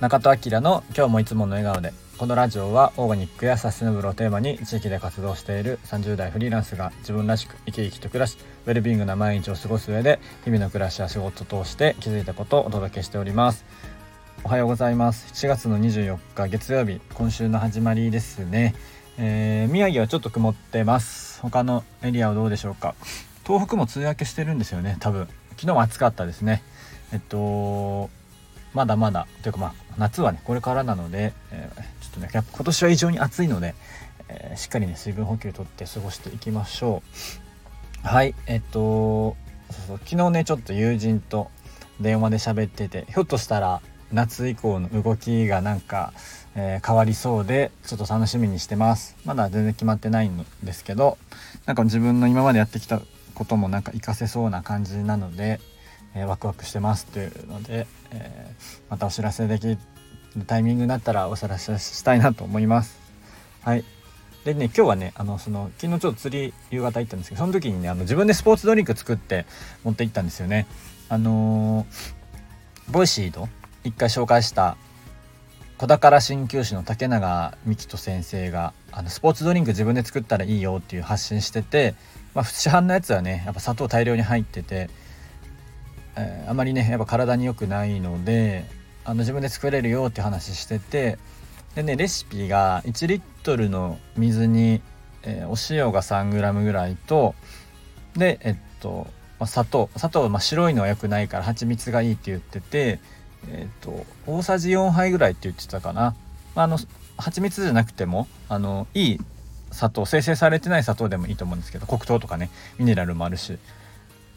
中戸明の今日もいつもの笑顔でこのラジオはオーガニックやサステナブルをテーマに地域で活動している30代フリーランスが自分らしく生き生きと暮らしウェルビーイングな毎日を過ごす上で日々の暮らしや仕事を通して気づいたことをお届けしております。おはようございます。7月の24日月曜日今週の始まりですね、えー、宮城はちょっと曇ってます。他のエリアはどうでしょうか？東北も梅雨明けしてるんですよね多分。昨日は暑かったですね。えっとまだまだというかまあ夏はねこれからなので、えー、ちょっとね今年は異常に暑いので、えー、しっかりね水分補給とって過ごしていきましょう。はいえっとそうそう昨日ねちょっと友人と電話で喋っててひょっとしたら夏以降の動きがなんか、えー、変わりそうでちょっと楽しみにしてます。まだ全然決まってないんですけどなんか自分の今までやってきたこともなんか活かせそうな感じなのでえー、ワクワクしてますというので、えー、またお知らせできるタイミングになったらお知らせしたいなと思います。はい。でね、今日はね、あの、その、昨日ちょっと釣り夕方行ったんですけど、その時にね、あの、自分でスポーツドリンク作って持って行ったんですよね。あのー、 Voicy の一回紹介した子宝鍼灸師の竹永美希人先生があのスポーツドリンク自分で作ったらいいよっていう発信してて、まあ、市販のやつはねやっぱ砂糖大量に入っててえー、あまりねやっぱ体に良くないのであの自分で作れるよって話しててでねレシピが1リットルの水に、えー、お塩が 3g ぐらいとでえっと、ま、砂糖砂糖、まあ、白いのは良くないから蜂蜜がいいって言っててえっと大さじ4杯ぐらいって言ってたかな、まあ、あの蜂蜜じゃなくてもあのいい砂糖生成されてない砂糖でもいいと思うんですけど黒糖とかねミネラルもあるし。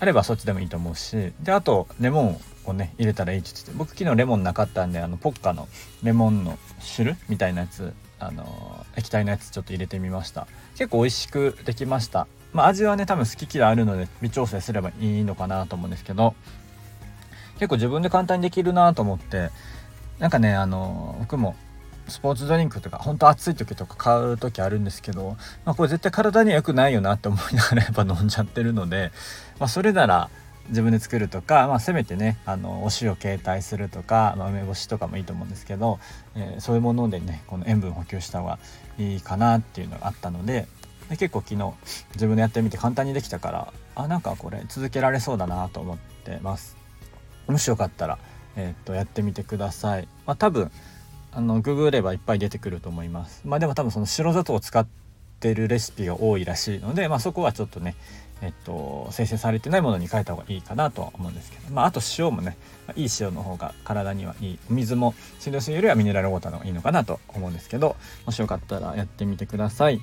あればそっちでもいいと思うしであとレモンをね入れたらいいって言って僕昨日レモンなかったんであのポッカのレモンの汁みたいなやつあの液体のやつちょっと入れてみました。結構美味しくできました。まあ味はね多分好き嫌いあるので微調整すればいいのかなと思うんですけど結構自分で簡単にできるなと思ってなんかねあの僕もスポーツドリンクとか本当暑い時とか買う時あるんですけど、まあ、これ絶対体には良くないよなって思いながらやっぱ飲んじゃってるので、まあ、それなら自分で作るとか、まあ、せめてねあのお塩携帯するとか、まあ、梅干しとかもいいと思うんですけど、えー、そういうものでねこの塩分補給した方がいいかなっていうのがあったのでで結構昨日自分でやってみて簡単にできたからあなんかこれ続けられそうだなと思ってます。もしよかったら、えー、っとやってみてください、まあ、多分あのググればいっぱい出てくると思います。まあでも多分その白砂糖を使ってるレシピが多いらしいので、まあ、そこはちょっとねえっと、生成されてないものに変えた方がいいかなとは思うんですけど、まあ、あと塩もね、いい塩の方が体にはいい。お水も水道水よりはミネラルウォーターの方がいいのかなと思うんですけどもしよかったらやってみてください、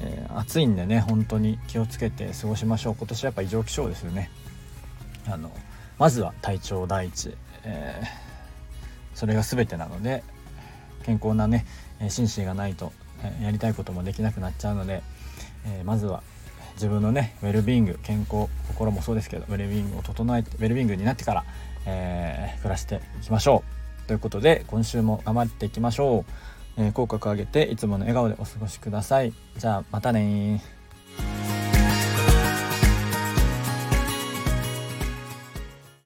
えー、暑いんでね本当に気をつけて過ごしましょう。今年はやっぱ異常気象ですよね。あのまずは体調第一、えー、それが全てなので健康なね心身がないとやりたいこともできなくなっちゃうので、えー、まずは自分のねウェルビーイング健康心もそうですけどウェルビーイングを整えてウェルビーイングになってから、えー、暮らしていきましょう。ということで今週も頑張っていきましょう、えー、口角上げていつもの笑顔でお過ごしください。じゃあまたね